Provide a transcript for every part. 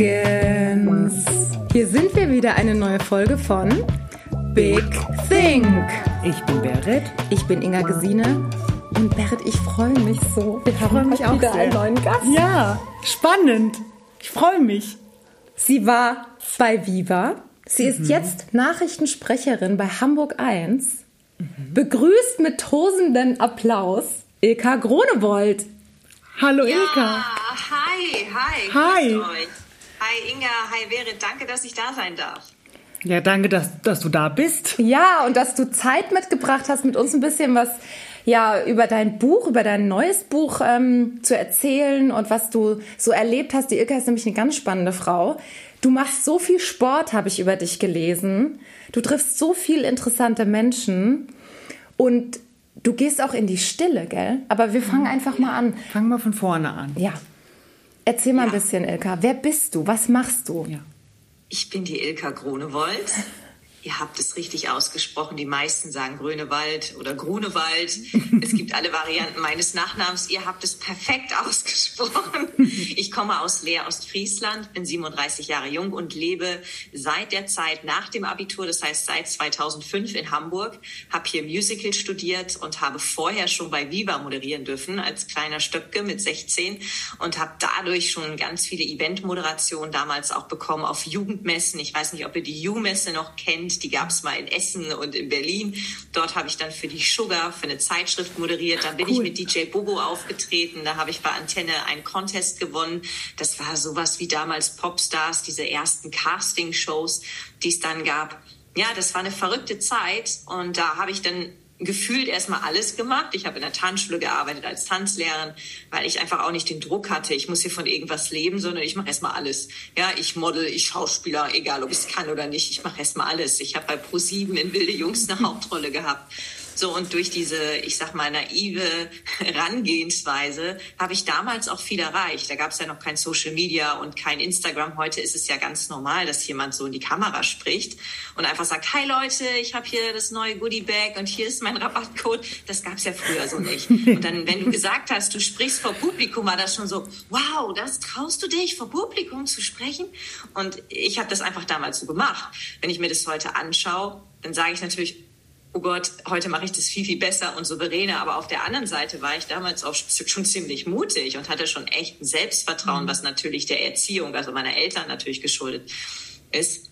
Dragons. Hier sind wir wieder, eine neue Folge von Big Think. Ich bin Berit. Ich bin Inga Gesine. Und Berit, ich freue mich so. Wir haben mich auch wieder einen neuen Gast. Ja, spannend. Ich freue mich. Sie war bei Viva. Sie ist mhm. jetzt Nachrichtensprecherin bei Hamburg 1. Mhm. Begrüßt mit tosenden Applaus Ilka Gronewold. Hallo ja, Ilka. Hi, hi. Hi. Hi Inga, hi Berit, danke, dass ich da sein darf. Ja, danke, dass, dass du da bist. Ja, und dass du Zeit mitgebracht hast, mit uns ein bisschen was ja, über dein Buch, über dein neues Buch ähm, zu erzählen und was du so erlebt hast. Die Ilka ist nämlich eine ganz spannende Frau. Du machst so viel Sport, habe ich über dich gelesen. Du triffst so viel interessante Menschen und du gehst auch in die Stille, gell? Aber wir fangen einfach mal an. Fangen wir von vorne an. Ja. Erzähl mal ja. ein bisschen, Ilka. Wer bist du? Was machst du? Ja. Ich bin die Ilka Grunewold. Ihr habt es richtig ausgesprochen. Die meisten sagen Grünewald oder Grunewald. Es gibt alle Varianten meines Nachnamens. Ihr habt es perfekt ausgesprochen. Ich komme aus Leer, Ostfriesland, bin 37 Jahre jung und lebe seit der Zeit nach dem Abitur, das heißt seit 2005 in Hamburg, habe hier Musical studiert und habe vorher schon bei Viva moderieren dürfen als kleiner Stöpke mit 16 und habe dadurch schon ganz viele Eventmoderationen damals auch bekommen auf Jugendmessen. Ich weiß nicht, ob ihr die Ju-Messe noch kennt kennt. Die gab es mal in Essen und in Berlin. Dort habe ich dann für die Sugar, für eine Zeitschrift moderiert. Dann bin cool. ich mit DJ Bobo aufgetreten. Da habe ich bei Antenne einen Contest gewonnen. Das war sowas wie damals Popstars, diese ersten Casting-Shows, die es dann gab. Ja, das war eine verrückte Zeit. Und da habe ich dann gefühlt erstmal alles gemacht. Ich habe in der Tanzschule gearbeitet als Tanzlehrerin, weil ich einfach auch nicht den Druck hatte, ich muss hier von irgendwas leben, sondern ich mache erstmal alles. Ja, ich model, ich Schauspieler, egal ob ich es kann oder nicht, ich mache erstmal alles. Ich habe bei Pro7 in Wilde Jungs eine Hauptrolle gehabt. So, und durch diese, ich sag mal, naive Herangehensweise habe ich damals auch viel erreicht. Da gab es ja noch kein Social Media und kein Instagram. Heute ist es ja ganz normal, dass jemand so in die Kamera spricht und einfach sagt, hi Leute, ich habe hier das neue Goodie Bag und hier ist mein Rabattcode. Das gab es ja früher so nicht. Und dann, wenn du gesagt hast, du sprichst vor Publikum, war das schon so, wow, das traust du dich, vor Publikum zu sprechen? Und ich habe das einfach damals so gemacht. Wenn ich mir das heute anschaue, dann sage ich natürlich, oh Gott, heute mache ich das viel, viel besser und souveräner. Aber auf der anderen Seite war ich damals auch schon ziemlich mutig und hatte schon echt ein Selbstvertrauen, mhm. was natürlich der Erziehung, also meiner Eltern natürlich geschuldet ist.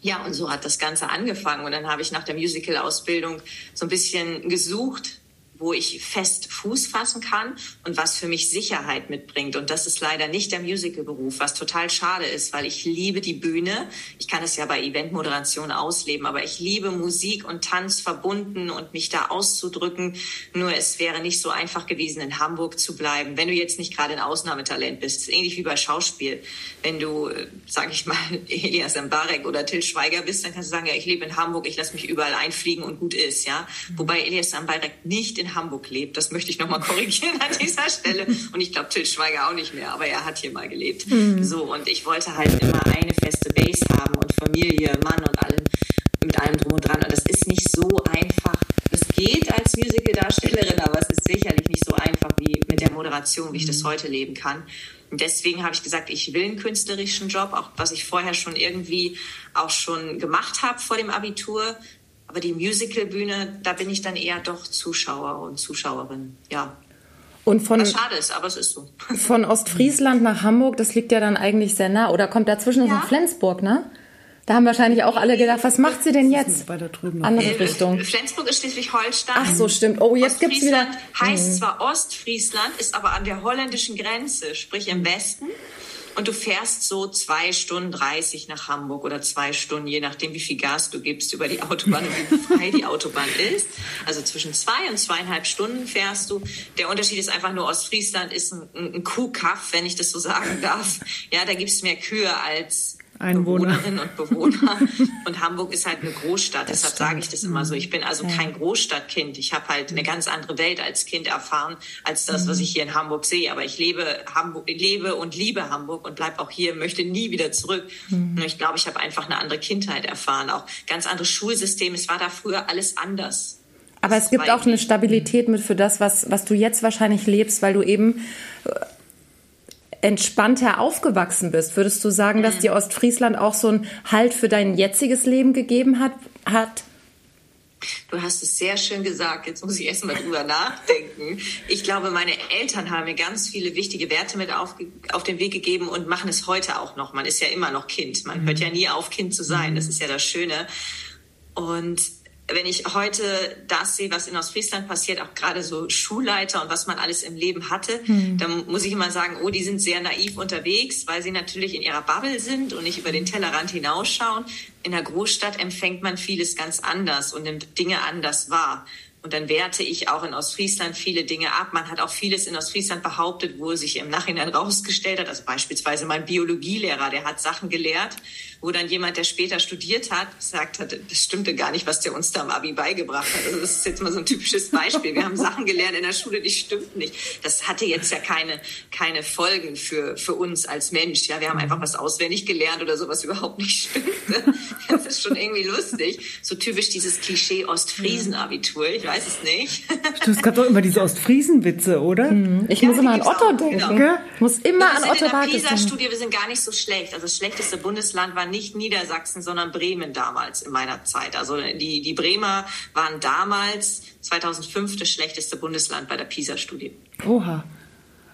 Ja, und so hat das Ganze angefangen. Und dann habe ich nach der Musical-Ausbildung so ein bisschen gesucht, wo ich fest Fuß fassen kann und was für mich Sicherheit mitbringt. Und das ist leider nicht der Musical-Beruf, was total schade ist, weil ich liebe die Bühne. Ich kann es ja bei Eventmoderation ausleben, aber ich liebe Musik und Tanz verbunden und mich da auszudrücken. Nur es wäre nicht so einfach gewesen, in Hamburg zu bleiben, wenn du jetzt nicht gerade ein Ausnahmetalent bist. Ähnlich wie bei Schauspiel. Wenn du, äh, sage ich mal, Elias Mbarek oder Till Schweiger bist, dann kannst du sagen, ja, ich lebe in Hamburg, ich lasse mich überall einfliegen und gut ist, ja. Wobei Elias Mbarek nicht in Hamburg lebt. Das möchte ich nochmal korrigieren an dieser Stelle. Und ich glaube, Till Schweiger auch nicht mehr, aber er hat hier mal gelebt. Mhm. So, und ich wollte halt immer eine feste Base haben und Familie, Mann und allem, mit allem drum und dran. Und das ist nicht so einfach. Es geht als Musical-Darstellerin, aber es ist sicherlich nicht so einfach wie mit der Moderation, wie ich das mhm. heute leben kann. Und deswegen habe ich gesagt, ich will einen künstlerischen Job, auch was ich vorher schon irgendwie auch schon gemacht habe vor dem Abitur, aber die Musicalbühne, da bin ich dann eher doch Zuschauer und Zuschauerin, ja. Und von, Was schade ist, aber es ist so. Von Ostfriesland nach Hamburg, das liegt ja dann eigentlich sehr nah. Oder kommt dazwischen ja. noch Flensburg, ne? Da haben wahrscheinlich auch alle gedacht, was macht sie denn jetzt? Bei der drüben Andere äh, Richtung. Flensburg ist Schleswig-Holstein. Ach so, stimmt. Oh, jetzt gibt's wieder. Heißt zwar Ostfriesland, ist aber an der holländischen Grenze, sprich im Westen. Und du fährst so zwei Stunden 30 nach Hamburg oder zwei Stunden, je nachdem, wie viel Gas du gibst über die Autobahn und wie frei die Autobahn ist. Also zwischen zwei und zweieinhalb Stunden fährst du. Der Unterschied ist einfach nur, Ostfriesland ist ein, ein Kuhkaff, wenn ich das so sagen darf. Ja, da gibt es mehr Kühe als Einwohner. Bewohnerinnen und Bewohner. Und Hamburg ist halt eine Großstadt. Das Deshalb sage ich das immer so. Ich bin also ja. kein Großstadtkind. Ich habe halt eine ganz andere Welt als Kind erfahren, als das, was ich hier in Hamburg sehe. Aber ich lebe, Hamburg, lebe und liebe Hamburg und bleib auch hier, möchte nie wieder zurück. Mhm. Und ich glaube, ich habe einfach eine andere Kindheit erfahren. Auch ganz anderes Schulsystem. Es war da früher alles anders. Aber es gibt auch eine Stabilität mit für das, was, was du jetzt wahrscheinlich lebst, weil du eben entspannter aufgewachsen bist. Würdest du sagen, dass dir Ostfriesland auch so einen Halt für dein jetziges Leben gegeben hat? hat? Du hast es sehr schön gesagt. Jetzt muss ich erst mal drüber nachdenken. Ich glaube, meine Eltern haben mir ganz viele wichtige Werte mit auf, auf den Weg gegeben und machen es heute auch noch. Man ist ja immer noch Kind. Man hört ja nie auf, Kind zu sein. Das ist ja das Schöne. Und wenn ich heute das sehe, was in Ostfriesland passiert, auch gerade so Schulleiter und was man alles im Leben hatte, mhm. dann muss ich immer sagen, oh, die sind sehr naiv unterwegs, weil sie natürlich in ihrer Bubble sind und nicht über den Tellerrand hinausschauen. In der Großstadt empfängt man vieles ganz anders und nimmt Dinge anders wahr. Und dann werte ich auch in Ostfriesland viele Dinge ab. Man hat auch vieles in Ostfriesland behauptet, wo sich im Nachhinein rausgestellt hat. Also beispielsweise mein Biologielehrer, der hat Sachen gelehrt, wo dann jemand, der später studiert hat, gesagt hat, das stimmte gar nicht, was der uns da am Abi beigebracht hat. Also das ist jetzt mal so ein typisches Beispiel. Wir haben Sachen gelernt in der Schule, die stimmten nicht. Das hatte jetzt ja keine, keine Folgen für, für uns als Mensch. Ja, wir haben einfach was auswendig gelernt oder sowas überhaupt nicht stimmte. Das ist schon irgendwie lustig. So typisch dieses Klischee Ostfriesen-Abitur. Ich weiß es nicht. Es gab doch immer diese Ostfriesen-Witze, oder? Mhm. Ich ja, muss immer an Otto denken. Genau. Ich muss immer wir an Otto in der PISA-Studie, wir sind gar nicht so schlecht. Also das schlechteste Bundesland war nicht Niedersachsen, sondern Bremen damals in meiner Zeit. Also die, die Bremer waren damals 2005 das schlechteste Bundesland bei der PISA-Studie. Oha.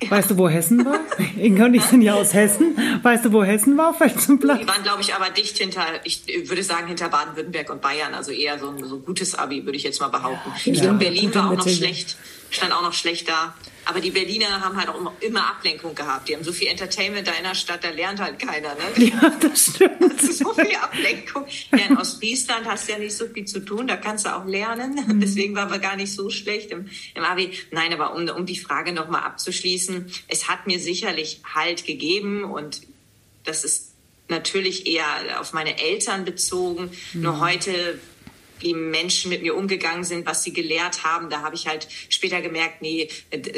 Weißt du, wo Hessen war? Inga und ich sind ja aus Hessen. Weißt du, wo Hessen war? Vielleicht zum Platz? Die waren, glaube ich, aber dicht hinter, ich würde sagen, hinter Baden-Württemberg und Bayern. Also eher so ein so gutes Abi, würde ich jetzt mal behaupten. Ja, Berlin war auch noch schlecht, stand auch noch schlecht da. Aber die Berliner haben halt auch immer, Ablenkung gehabt. Die haben so viel Entertainment da in der Stadt, da lernt halt keiner. Ne? Ja, das stimmt. So viel Ablenkung. Ja, in Ostfriesland hast du ja nicht so viel zu tun, da kannst du auch lernen. Mhm. Deswegen waren wir gar nicht so schlecht im, im Abi. Nein, aber um, um die Frage nochmal abzuschließen, es hat mir sicherlich Halt gegeben und das ist natürlich eher auf meine Eltern bezogen. Mhm. Nur heute wie Menschen mit mir umgegangen sind, was sie gelehrt haben. Da habe ich halt später gemerkt, nee,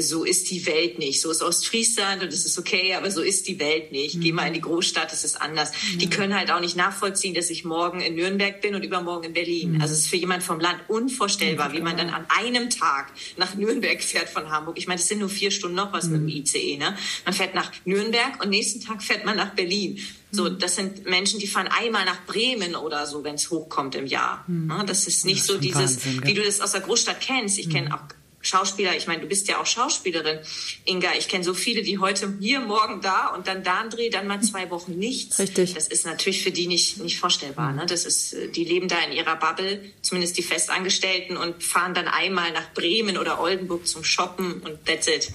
so ist die Welt nicht. So ist Ostfriesland und es ist okay, aber so ist die Welt nicht. Mhm. Geh mal in die Großstadt, es ist anders. Mhm. Die können halt auch nicht nachvollziehen, dass ich morgen in Nürnberg bin und übermorgen in Berlin. Mhm. Also es ist für jemand vom Land unvorstellbar, wie man dann an einem Tag nach Nürnberg fährt von Hamburg. Ich meine, es sind nur vier Stunden noch was mit dem mhm. ICE. Ne? Man fährt nach Nürnberg und nächsten Tag fährt man nach Berlin. So, das sind Menschen, die fahren einmal nach Bremen oder so, wenn es hochkommt im Jahr. Mhm. Das ist nicht das ist so dieses, Wahnsinn, wie du das aus der Großstadt kennst. Ich kenne mhm. auch Schauspieler, ich meine, du bist ja auch Schauspielerin, Inga. Ich kenne so viele, die heute hier, morgen da und dann da einen Dreh, dann mal zwei Wochen nichts. Richtig. Das ist natürlich für die nicht, nicht vorstellbar. Ne? Das ist, die leben da in ihrer Bubble, zumindest die Festangestellten und fahren dann einmal nach Bremen oder Oldenburg zum Shoppen und that's it.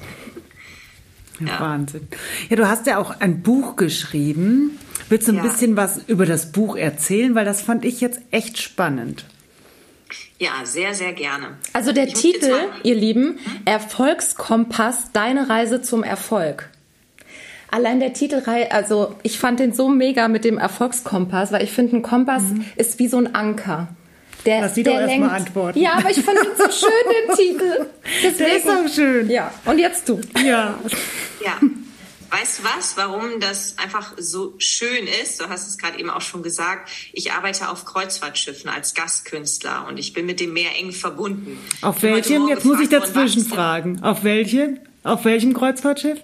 Ja. Wahnsinn. Ja, du hast ja auch ein Buch geschrieben. Willst du ein ja. bisschen was über das Buch erzählen? Weil das fand ich jetzt echt spannend. Ja, sehr, sehr gerne. Also der ich Titel, ihr Lieben, hm? Erfolgskompass, deine Reise zum Erfolg. Allein der Titel, also ich fand den so mega mit dem Erfolgskompass, weil ich finde, ein Kompass mhm. ist wie so ein Anker. Der, Lass sie der doch erstmal antworten. Ja, aber ich fand ihn so schön, den Titel. Deswegen, der ist so schön. Ja, und jetzt du. Ja. Ja. Weißt du was, warum das einfach so schön ist? Du hast es gerade eben auch schon gesagt. Ich arbeite auf Kreuzfahrtschiffen als Gastkünstler und ich bin mit dem Meer eng verbunden. Auf welchem? Jetzt muss ich dazwischen fragen. Auf welchem? Auf welchem Kreuzfahrtschiff?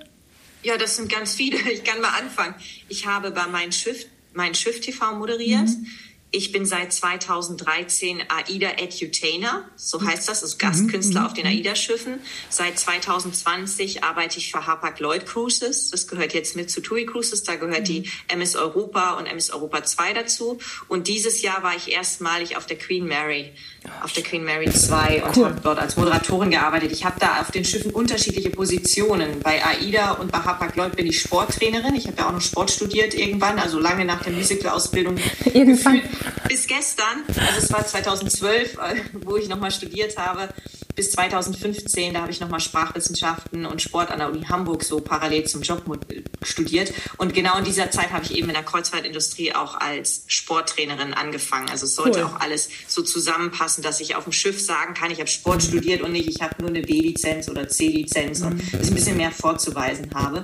Ja, das sind ganz viele. Ich kann mal anfangen. Ich habe bei meinem Schiff, mein Schiff TV moderiert. Mhm. Ich bin seit 2013 AIDA Edutainer, so heißt das, also Gastkünstler mhm. auf den mhm. AIDA-Schiffen. Seit 2020 arbeite ich für Hapag-Lloyd Cruises. Das gehört jetzt mit zu TUI Cruises. Da gehört mhm. die MS Europa und MS Europa 2 dazu. Und dieses Jahr war ich erstmalig auf der Queen Mary auf der Queen Mary 2 und cool. habe dort als Moderatorin gearbeitet. Ich habe da auf den Schiffen unterschiedliche Positionen. Bei AIDA und bei Hapag-Lloyd bin ich Sporttrainerin. Ich habe ja auch noch Sport studiert irgendwann, also lange nach der Musical-Ausbildung. Irgendwann. Bis gestern, also es war 2012, äh, wo ich nochmal studiert habe, bis 2015, da habe ich nochmal Sprachwissenschaften und Sport an der Uni Hamburg so parallel zum Job studiert. Und genau in dieser Zeit habe ich eben in der Kreuzfahrtindustrie auch als Sporttrainerin angefangen. Also es sollte cool. auch alles so zusammenpassen, dass ich auf dem Schiff sagen kann, ich habe Sport studiert und nicht, ich habe nur eine B-Lizenz oder C-Lizenz und dass ich ein bisschen mehr vorzuweisen habe.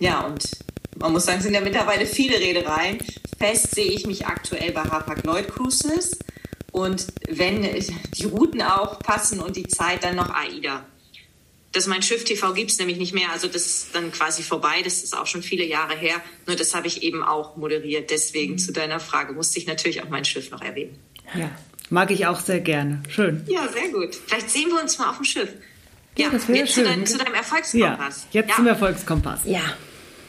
Ja, und man muss sagen, es sind ja mittlerweile viele Redereien. Fest sehe ich mich aktuell bei Hapag-Lloyd Cruises und wenn die Routen auch passen und die Zeit, dann noch AIDA. Das Mein Schiff TV gibt es nämlich nicht mehr. Also das ist dann quasi vorbei. Das ist auch schon viele Jahre her. Nur das habe ich eben auch moderiert. Deswegen zu deiner Frage musste ich natürlich auch Mein Schiff noch erwähnen. Ja, mag ich auch sehr gerne. Schön. Ja, sehr gut. Vielleicht sehen wir uns mal auf dem Schiff. Ja, ja das wäre schön. Zu, dein, zu, deinem Erfolgskompass. Ja, jetzt ja. zum Erfolgskompass. Ja.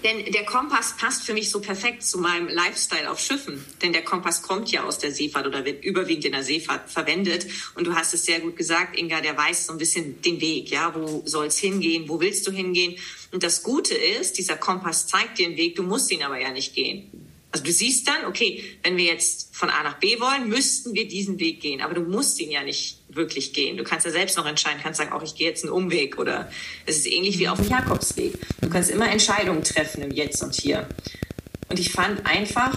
Denn der Kompass passt für mich so perfekt zu meinem Lifestyle auf Schiffen. Denn der Kompass kommt ja aus der Seefahrt oder wird überwiegend in der Seefahrt verwendet. Und du hast es sehr gut gesagt, Inga, der weiß so ein bisschen den Weg. Ja, wo soll es hingehen? Wo willst du hingehen? Und das Gute ist, dieser Kompass zeigt dir den Weg. Du musst ihn aber ja nicht gehen. Also du siehst dann, okay, wenn wir jetzt von A nach B wollen, müssten wir diesen Weg gehen. Aber du musst ihn ja nicht wirklich gehen. Du kannst ja selbst noch entscheiden, kannst sagen, auch ich gehe jetzt einen Umweg oder es ist ähnlich wie auf dem Jakobsweg. Du kannst immer Entscheidungen treffen im Jetzt und Hier. Und ich fand einfach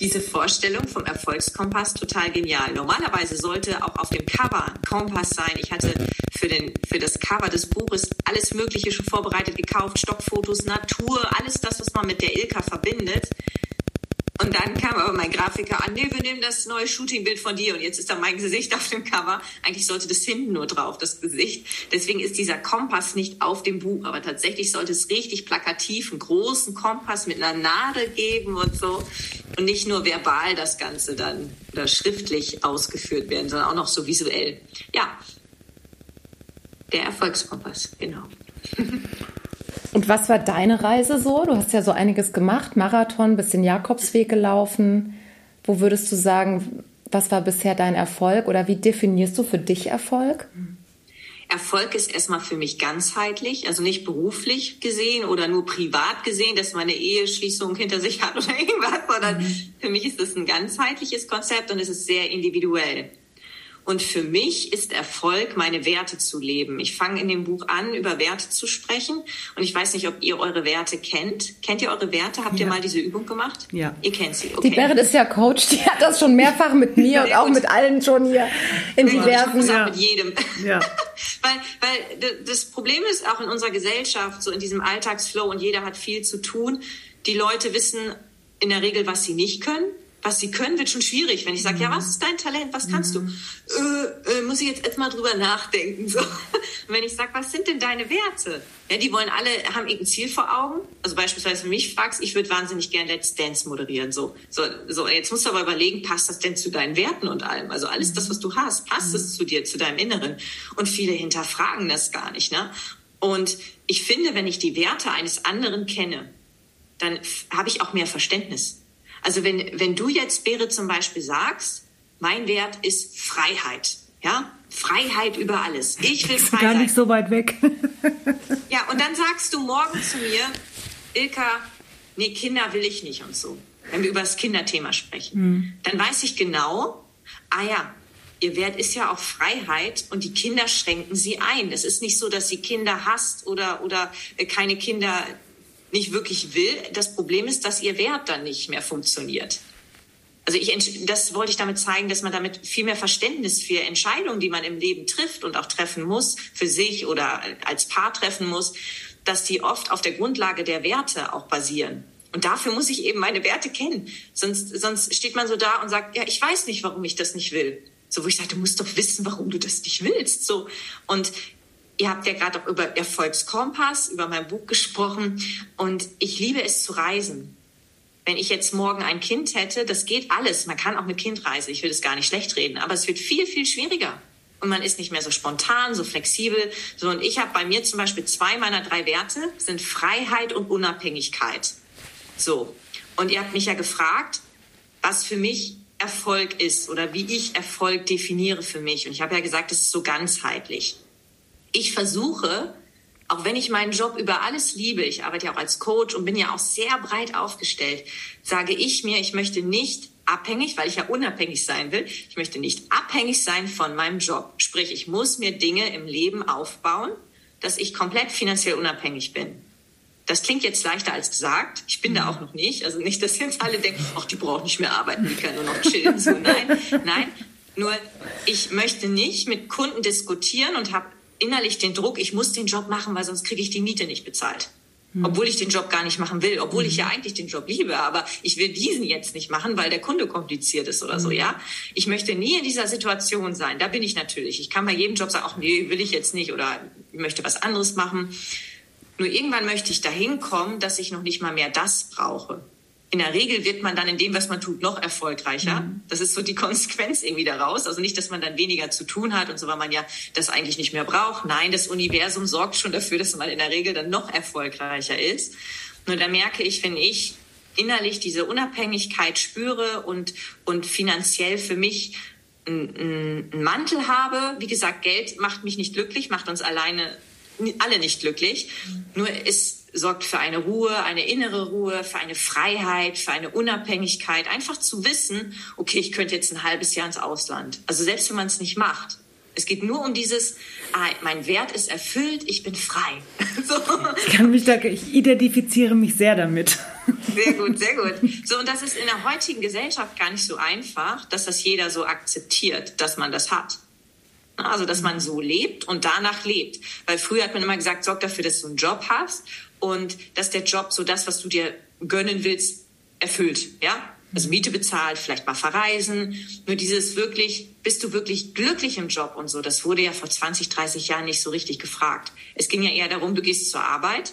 diese Vorstellung vom Erfolgskompass total genial. Normalerweise sollte auch auf dem Cover ein Kompass sein. Ich hatte für, den, für das Cover des Buches alles Mögliche schon vorbereitet, gekauft, Stockfotos, Natur, alles das, was man mit der Ilka verbindet. Und dann kam aber mein Grafiker an, nee, wir nehmen das neue Shootingbild von dir und jetzt ist da mein Gesicht auf dem Cover. Eigentlich sollte das hinten nur drauf, das Gesicht. Deswegen ist dieser Kompass nicht auf dem Buch, aber tatsächlich sollte es richtig plakativ einen großen Kompass mit einer Nadel geben und so und nicht nur verbal das Ganze dann oder schriftlich ausgeführt werden, sondern auch noch so visuell. Ja, der Erfolgskompass, genau. Und was war deine Reise so? Du hast ja so einiges gemacht, Marathon, bisschen Jakobsweg gelaufen. Wo würdest du sagen, was war bisher dein Erfolg oder wie definierst du für dich Erfolg? Erfolg ist erstmal für mich ganzheitlich, also nicht beruflich gesehen oder nur privat gesehen, dass man eine Eheschließung hinter sich hat oder irgendwas, sondern mhm. für mich ist es ein ganzheitliches Konzept und es ist sehr individuell. Und für mich ist Erfolg, meine Werte zu leben. Ich fange in dem Buch an, über Werte zu sprechen. Und ich weiß nicht, ob ihr eure Werte kennt. Kennt ihr eure Werte? Habt ja. ihr mal diese Übung gemacht? Ja. Ihr kennt sie. Okay. Die Berit ist ja Coach. Die hat das schon mehrfach mit mir und auch mit allen schon hier in diversen. Ja. Mit jedem. Ja. weil, weil das Problem ist auch in unserer Gesellschaft, so in diesem Alltagsflow und jeder hat viel zu tun. Die Leute wissen in der Regel, was sie nicht können was sie können, wird schon schwierig. Wenn ich sage, mhm. ja, was ist dein Talent, was kannst mhm. du? Äh, äh, muss ich jetzt erstmal drüber nachdenken. So. Wenn ich sage, was sind denn deine Werte? Ja, die wollen alle, haben irgendein Ziel vor Augen. Also beispielsweise, wenn mich fragst, ich würde wahnsinnig gern Let's Dance moderieren. So, so, so, jetzt musst du aber überlegen, passt das denn zu deinen Werten und allem? Also alles das, was du hast, passt es zu dir, zu deinem Inneren? Und viele hinterfragen das gar nicht, ne? Und ich finde, wenn ich die Werte eines anderen kenne, dann habe ich auch mehr Verständnis. Also wenn, wenn du jetzt, Berit, zum Beispiel sagst, mein Wert ist Freiheit, ja, Freiheit über alles. Ich will frei Gar nicht so weit weg. ja, und dann sagst du morgen zu mir, Ilka, nee, Kinder will ich nicht und so. Wenn wir über das Kinderthema sprechen, mhm. dann weiß ich genau, ah ja, ihr Wert ist ja auch Freiheit und die Kinder schränken sie ein. Es ist nicht so, dass sie Kinder hasst oder, oder keine Kinder nicht wirklich will. Das Problem ist, dass ihr Wert dann nicht mehr funktioniert. Also ich, das wollte ich damit zeigen, dass man damit viel mehr Verständnis für Entscheidungen, die man im Leben trifft und auch treffen muss, für sich oder als Paar treffen muss, dass die oft auf der Grundlage der Werte auch basieren. Und dafür muss ich eben meine Werte kennen. Sonst, sonst steht man so da und sagt, ja, ich weiß nicht, warum ich das nicht will. So, wo ich sage, du musst doch wissen, warum du das nicht willst. So. Und Ihr habt ja gerade auch über Erfolgskompass, über mein Buch gesprochen und ich liebe es zu reisen. Wenn ich jetzt morgen ein Kind hätte, das geht alles. Man kann auch mit Kind reisen. Ich will das gar nicht schlecht reden, aber es wird viel, viel schwieriger. Und man ist nicht mehr so spontan, so flexibel. So, und ich habe bei mir zum Beispiel zwei meiner drei Werte sind Freiheit und Unabhängigkeit. So. Und ihr habt mich ja gefragt, was für mich Erfolg ist oder wie ich Erfolg definiere für mich. Und ich habe ja gesagt, es ist so ganzheitlich ich versuche, auch wenn ich meinen Job über alles liebe, ich arbeite ja auch als Coach und bin ja auch sehr breit aufgestellt, sage ich mir, ich möchte nicht abhängig, weil ich ja unabhängig sein will, ich möchte nicht abhängig sein von meinem Job. Sprich, ich muss mir Dinge im Leben aufbauen, dass ich komplett finanziell unabhängig bin. Das klingt jetzt leichter als gesagt. Ich bin da mhm. auch noch nicht. Also nicht, dass jetzt alle denken, ach, die braucht nicht mehr arbeiten, die kann nur noch chillen. So, nein, nein. Nur ich möchte nicht mit Kunden diskutieren und habe innerlich den Druck, ich muss den Job machen, weil sonst kriege ich die Miete nicht bezahlt. Hm. Obwohl ich den Job gar nicht machen will, obwohl ich ja hm. eigentlich den Job liebe, aber ich will diesen jetzt nicht machen, weil der Kunde kompliziert ist oder so, hm. ja. Ich möchte nie in dieser Situation sein. Da bin ich natürlich. Ich kann bei jedem Job sagen, ach nee, will ich jetzt nicht oder ich möchte was anderes machen. Nur irgendwann möchte ich dahin kommen, dass ich noch nicht mal mehr das brauche. In der Regel wird man dann in dem, was man tut, noch erfolgreicher. Mhm. Das ist so die Konsequenz irgendwie daraus. Also nicht, dass man dann weniger zu tun hat und so, weil man ja das eigentlich nicht mehr braucht. Nein, das Universum sorgt schon dafür, dass man in der Regel dann noch erfolgreicher ist. Nur da merke ich, wenn ich innerlich diese Unabhängigkeit spüre und, und finanziell für mich einen Mantel habe. Wie gesagt, Geld macht mich nicht glücklich, macht uns alleine alle nicht glücklich. Nur es sorgt für eine Ruhe, eine innere Ruhe, für eine Freiheit, für eine Unabhängigkeit. Einfach zu wissen, okay, ich könnte jetzt ein halbes Jahr ins Ausland. Also selbst wenn man es nicht macht. Es geht nur um dieses, ah, mein Wert ist erfüllt, ich bin frei. so. Ich kann mich da, ich identifiziere mich sehr damit. Sehr gut, sehr gut. So, und das ist in der heutigen Gesellschaft gar nicht so einfach, dass das jeder so akzeptiert, dass man das hat. Also, dass man so lebt und danach lebt. Weil früher hat man immer gesagt, sorg dafür, dass du einen Job hast und dass der Job so das, was du dir gönnen willst, erfüllt. Ja? Also Miete bezahlt, vielleicht mal verreisen. Nur dieses wirklich, bist du wirklich glücklich im Job und so, das wurde ja vor 20, 30 Jahren nicht so richtig gefragt. Es ging ja eher darum, du gehst zur Arbeit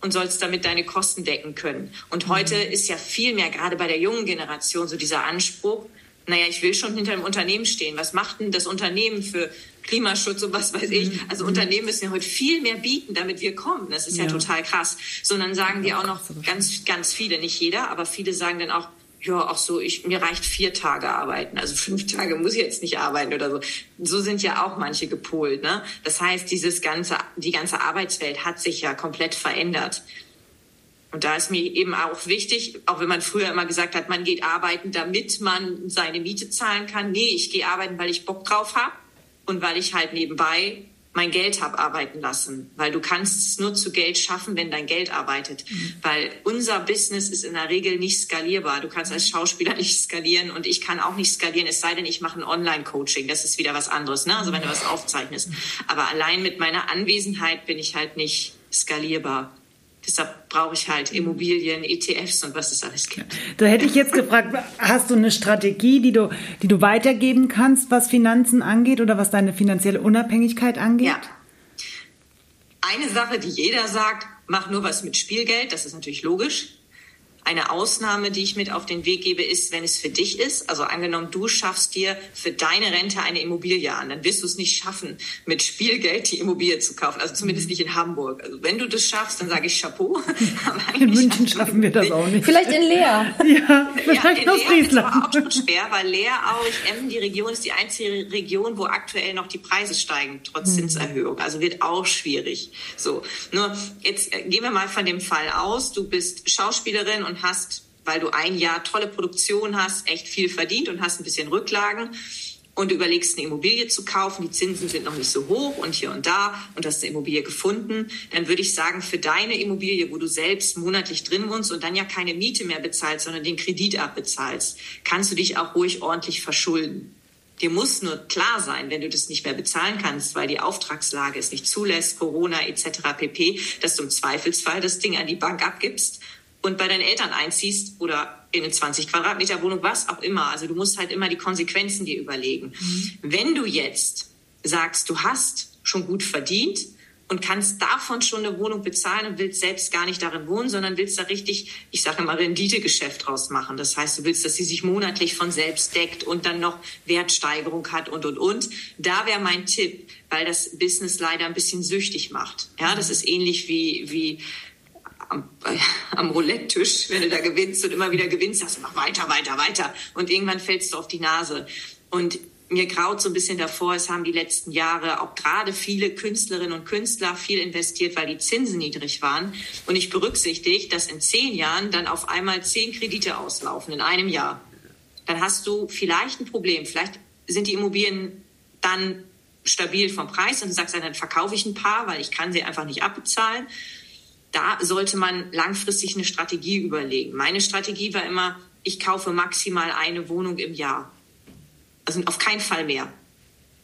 und sollst damit deine Kosten decken können. Und heute mhm. ist ja viel mehr, gerade bei der jungen Generation, so dieser Anspruch, naja, ich will schon hinter dem Unternehmen stehen. Was macht denn das Unternehmen für Klimaschutz und was weiß ich? Mhm. Also Unternehmen müssen ja heute viel mehr bieten, damit wir kommen. Das ist ja, ja total krass. Sondern sagen die auch noch ganz, ganz viele, nicht jeder, aber viele sagen dann auch, ja, auch so, ich, mir reicht vier Tage arbeiten. Also fünf Tage muss ich jetzt nicht arbeiten oder so. So sind ja auch manche gepolt, ne? Das heißt, dieses ganze, die ganze Arbeitswelt hat sich ja komplett verändert. Und da ist mir eben auch wichtig, auch wenn man früher immer gesagt hat, man geht arbeiten, damit man seine Miete zahlen kann. Nee, ich gehe arbeiten, weil ich Bock drauf habe und weil ich halt nebenbei mein Geld habe arbeiten lassen, weil du kannst es nur zu Geld schaffen, wenn dein Geld arbeitet, mhm. weil unser Business ist in der Regel nicht skalierbar. Du kannst als Schauspieler nicht skalieren und ich kann auch nicht skalieren, es sei denn, ich mache ein Online-Coaching. Das ist wieder was anderes, ne? Also wenn du was aufzeichnest. Aber allein mit meiner Anwesenheit bin ich halt nicht skalierbar. Deshalb brauche ich halt Immobilien, ETFs und was es alles gibt. Da hätte ich jetzt gefragt, hast du eine Strategie, die du, die du weitergeben kannst, was Finanzen angeht oder was deine finanzielle Unabhängigkeit angeht? Ja. Eine Sache, die jeder sagt, mach nur was mit Spielgeld, das ist natürlich logisch. Eine Ausnahme, die ich mit auf den Weg gebe, ist, wenn es für dich ist. Also angenommen, du schaffst dir für deine Rente eine Immobilie an, dann wirst du es nicht schaffen, mit Spielgeld die Immobilie zu kaufen. Also zumindest nicht in Hamburg. Also wenn du das schaffst, dann sage ich Chapeau. in München schaffen wir das auch nicht. Vielleicht in Leer. ja, vielleicht ja, in aus Leer ist aber auch schon schwer, weil Leer, Aurich, Emden, die Region ist die einzige Region, wo aktuell noch die Preise steigen, trotz hm. Zinserhöhung. Also wird auch schwierig. So, nur jetzt äh, gehen wir mal von dem Fall aus. Du bist Schauspielerin und und hast, weil du ein Jahr tolle Produktion hast, echt viel verdient und hast ein bisschen Rücklagen und du überlegst, eine Immobilie zu kaufen, die Zinsen sind noch nicht so hoch und hier und da und hast eine Immobilie gefunden, dann würde ich sagen, für deine Immobilie, wo du selbst monatlich drin wohnst und dann ja keine Miete mehr bezahlst, sondern den Kredit abbezahlst, kannst du dich auch ruhig ordentlich verschulden. Dir muss nur klar sein, wenn du das nicht mehr bezahlen kannst, weil die Auftragslage es nicht zulässt, Corona etc. pp., dass du im Zweifelsfall das Ding an die Bank abgibst und bei deinen Eltern einziehst oder in eine 20 Quadratmeter Wohnung, was auch immer. Also du musst halt immer die Konsequenzen dir überlegen. Mhm. Wenn du jetzt sagst, du hast schon gut verdient und kannst davon schon eine Wohnung bezahlen und willst selbst gar nicht darin wohnen, sondern willst da richtig, ich sage immer, Renditegeschäft draus machen. Das heißt, du willst, dass sie sich monatlich von selbst deckt und dann noch Wertsteigerung hat und, und, und. Da wäre mein Tipp, weil das Business leider ein bisschen süchtig macht. Ja, das ist ähnlich wie, wie am, äh, am Roulette-Tisch, wenn du da gewinnst und immer wieder gewinnst, sagst du, mach weiter, weiter, weiter. Und irgendwann fällst du auf die Nase. Und mir graut so ein bisschen davor, es haben die letzten Jahre auch gerade viele Künstlerinnen und Künstler viel investiert, weil die Zinsen niedrig waren. Und ich berücksichtige, dass in zehn Jahren dann auf einmal zehn Kredite auslaufen, in einem Jahr. Dann hast du vielleicht ein Problem. Vielleicht sind die Immobilien dann stabil vom Preis und du sagst, dann verkaufe ich ein paar, weil ich kann sie einfach nicht abbezahlen da sollte man langfristig eine Strategie überlegen. Meine Strategie war immer, ich kaufe maximal eine Wohnung im Jahr. Also auf keinen Fall mehr.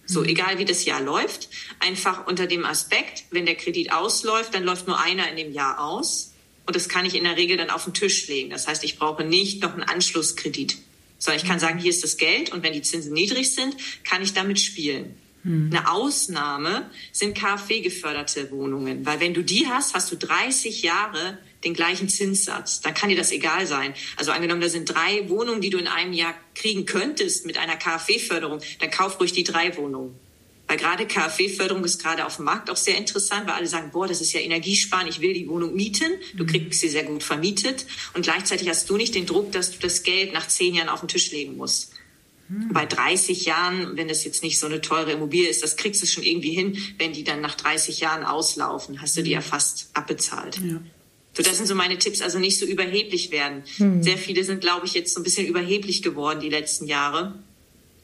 So, mhm. egal wie das Jahr läuft, einfach unter dem Aspekt, wenn der Kredit ausläuft, dann läuft nur einer in dem Jahr aus. Und das kann ich in der Regel dann auf den Tisch legen. Das heißt, ich brauche nicht noch einen Anschlusskredit, sondern ich kann mhm. sagen, hier ist das Geld und wenn die Zinsen niedrig sind, kann ich damit spielen. Hm. Eine Ausnahme sind KfW-geförderte Wohnungen, weil wenn du die hast, hast du 30 Jahre den gleichen Zinssatz. Dann kann dir das egal sein. Also angenommen, da sind drei Wohnungen, die du in einem Jahr kriegen könntest mit einer KfW-Förderung, dann kauf ruhig die drei Wohnungen. Weil gerade KfW-Förderung ist gerade auf dem Markt auch sehr interessant, weil alle sagen, boah, das ist ja Energiesparen, ich will die Wohnung mieten. Du mhm. kriegst sie sehr gut vermietet und gleichzeitig hast du nicht den Druck, dass du das Geld nach zehn Jahren auf den Tisch legen musst. Bei 30 Jahren, wenn das jetzt nicht so eine teure Immobilie ist, das kriegst du schon irgendwie hin, wenn die dann nach 30 Jahren auslaufen, hast du die ja fast abbezahlt. Ja. So, das sind so meine Tipps, also nicht so überheblich werden. Mhm. Sehr viele sind, glaube ich, jetzt so ein bisschen überheblich geworden die letzten Jahre.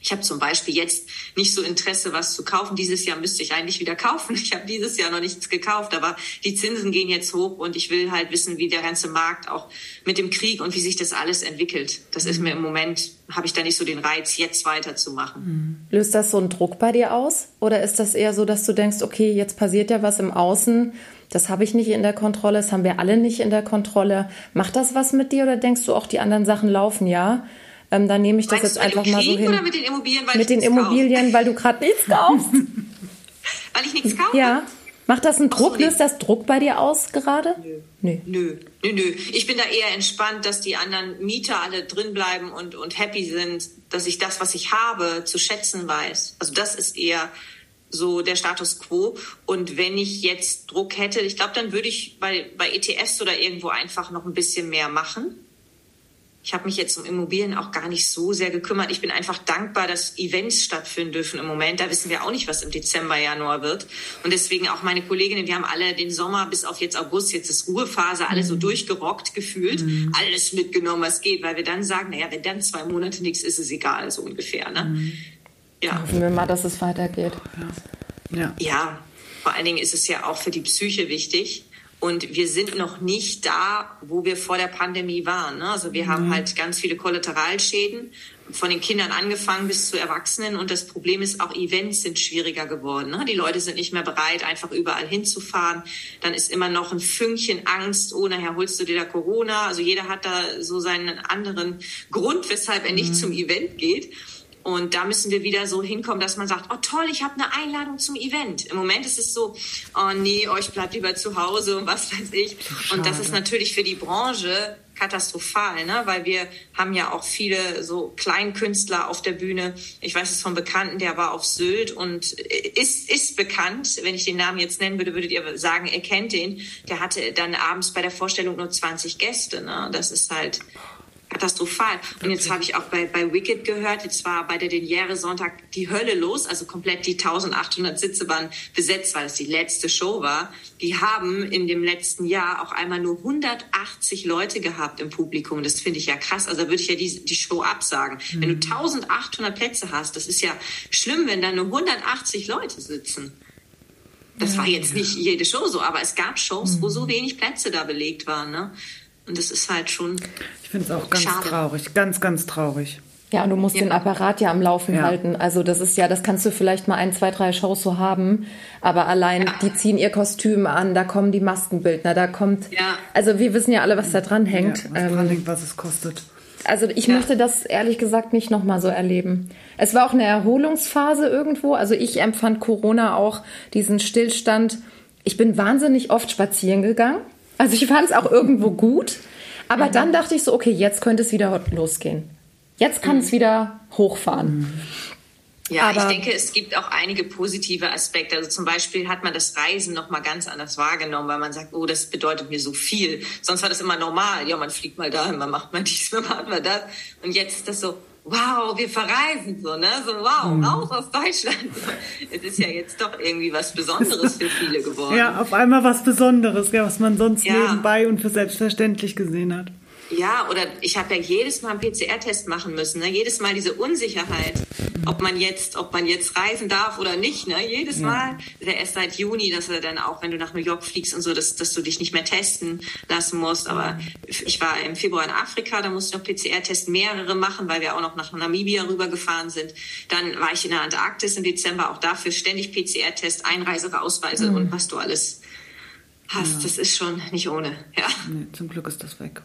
Ich habe zum Beispiel jetzt nicht so Interesse, was zu kaufen. Dieses Jahr müsste ich eigentlich wieder kaufen. Ich habe dieses Jahr noch nichts gekauft, aber die Zinsen gehen jetzt hoch und ich will halt wissen, wie der ganze Markt auch mit dem Krieg und wie sich das alles entwickelt. Das ist mir im Moment, habe ich da nicht so den Reiz, jetzt weiterzumachen. Mhm. Löst das so einen Druck bei dir aus? Oder ist das eher so, dass du denkst, okay, jetzt passiert ja was im Außen, das habe ich nicht in der Kontrolle, das haben wir alle nicht in der Kontrolle. Macht das was mit dir oder denkst du auch, die anderen Sachen laufen ja? Ähm, dann nehme ich das Meinst jetzt einfach mal so hin. Oder mit den Immobilien, weil mit den Immobilien, weil du gerade nichts kaufst. weil ich nichts kaufe? Ja. Macht das einen Druck? So, Löst das Druck bei dir aus gerade? Nö. Nö. Nö. Nö, nö. Ich bin da eher entspannt, dass die anderen Mieter alle drin bleiben und, und happy sind, dass ich das, was ich habe, zu schätzen weiß. Also das ist eher so der Status quo. Und wenn ich jetzt Druck hätte, ich glaube, dann würde ich bei, bei ETFs oder irgendwo einfach noch ein bisschen mehr machen ich habe mich jetzt um Immobilien auch gar nicht so sehr gekümmert. Ich bin einfach dankbar, dass Events stattfinden dürfen im Moment. Da wissen wir auch nicht, was im Dezember, Januar wird. Und deswegen auch meine Kolleginnen, wir haben alle den Sommer bis auf jetzt August, jetzt ist Ruhephase, alle so mhm. durchgerockt gefühlt, mhm. alles mitgenommen, was geht, weil wir dann sagen, naja, wenn dann zwei Monate nichts ist, ist es egal, so ungefähr. Ne? Mhm. Ja. Hoffen wir mal, dass es weitergeht. Ja. ja. ja, vor allen Dingen ist es ja auch für die Psyche wichtig und wir sind noch nicht da, wo wir vor der Pandemie waren. Ne? Also wir mhm. haben halt ganz viele Kollateralschäden, von den Kindern angefangen bis zu Erwachsenen. Und das Problem ist, auch Events sind schwieriger geworden. Ne? Die Leute sind nicht mehr bereit, einfach überall hinzufahren. Dann ist immer noch ein Fünkchen Angst. Oh, nachher holst du dir da Corona. Also jeder hat da so seinen anderen Grund, weshalb er nicht mhm. zum Event geht. Und da müssen wir wieder so hinkommen, dass man sagt, oh toll, ich habe eine Einladung zum Event. Im Moment ist es so, oh nee, euch bleibt lieber zu Hause und was weiß ich. Und das ist natürlich für die Branche katastrophal, ne? weil wir haben ja auch viele so Kleinkünstler auf der Bühne. Ich weiß es von Bekannten, der war auf Sylt und ist, ist bekannt. Wenn ich den Namen jetzt nennen würde, würdet ihr sagen, er kennt den. Der hatte dann abends bei der Vorstellung nur 20 Gäste. Ne? Das ist halt katastrophal. Und jetzt habe ich auch bei, bei Wicked gehört, jetzt war bei der Deniere Sonntag die Hölle los, also komplett die 1800 Sitze waren besetzt, weil es die letzte Show war. Die haben in dem letzten Jahr auch einmal nur 180 Leute gehabt im Publikum. Das finde ich ja krass. Also da würde ich ja die, die Show absagen. Mhm. Wenn du 1800 Plätze hast, das ist ja schlimm, wenn da nur 180 Leute sitzen. Das ja, war jetzt ja. nicht jede Show so, aber es gab Shows, mhm. wo so wenig Plätze da belegt waren. Ne? Und das ist halt schon. Ich finde es auch ganz schade. traurig, ganz, ganz traurig. Ja, und du musst ja. den Apparat ja am Laufen ja. halten. Also das ist ja, das kannst du vielleicht mal ein, zwei, drei Shows so haben, aber allein ja. die ziehen ihr Kostüm an, da kommen die Maskenbildner, da kommt. Ja. Also wir wissen ja alle, was da dran hängt. Ja, was ähm, dran hängt, was es kostet. Also ich möchte das ehrlich gesagt nicht nochmal so erleben. Es war auch eine Erholungsphase irgendwo. Also ich empfand Corona auch diesen Stillstand. Ich bin wahnsinnig oft spazieren gegangen. Also ich fand es auch irgendwo gut. Aber mhm. dann dachte ich so, okay, jetzt könnte es wieder losgehen. Jetzt kann mhm. es wieder hochfahren. Mhm. Ja, Aber ich denke, es gibt auch einige positive Aspekte. Also zum Beispiel hat man das Reisen noch mal ganz anders wahrgenommen, weil man sagt, oh, das bedeutet mir so viel. Sonst war das immer normal. Ja, man fliegt mal dahin, man macht mal dies, man macht mal das. Und jetzt ist das so, wow, wir verreisen so, ne? So, wow, mhm. raus aus Deutschland. Es ist ja jetzt doch irgendwie was Besonderes für viele geworden. Ja, auf einmal was Besonderes, ja, was man sonst ja. nebenbei und für selbstverständlich gesehen hat. Ja, oder ich habe ja jedes Mal einen PCR-Test machen müssen. Ne? Jedes Mal diese Unsicherheit, ob man jetzt, ob man jetzt reisen darf oder nicht. Ne? Jedes. Mal, ja erst seit Juni, dass er dann auch, wenn du nach New York fliegst und so, dass, dass du dich nicht mehr testen lassen musst. Aber ich war im Februar in Afrika, da musste ich noch PCR-Test mehrere machen, weil wir auch noch nach Namibia rübergefahren sind. Dann war ich in der Antarktis im Dezember, auch dafür ständig PCR-Test, Einreise, Ausweise mhm. und was du alles hast. Ja. Das ist schon nicht ohne. Ja. Nee, zum Glück ist das weg.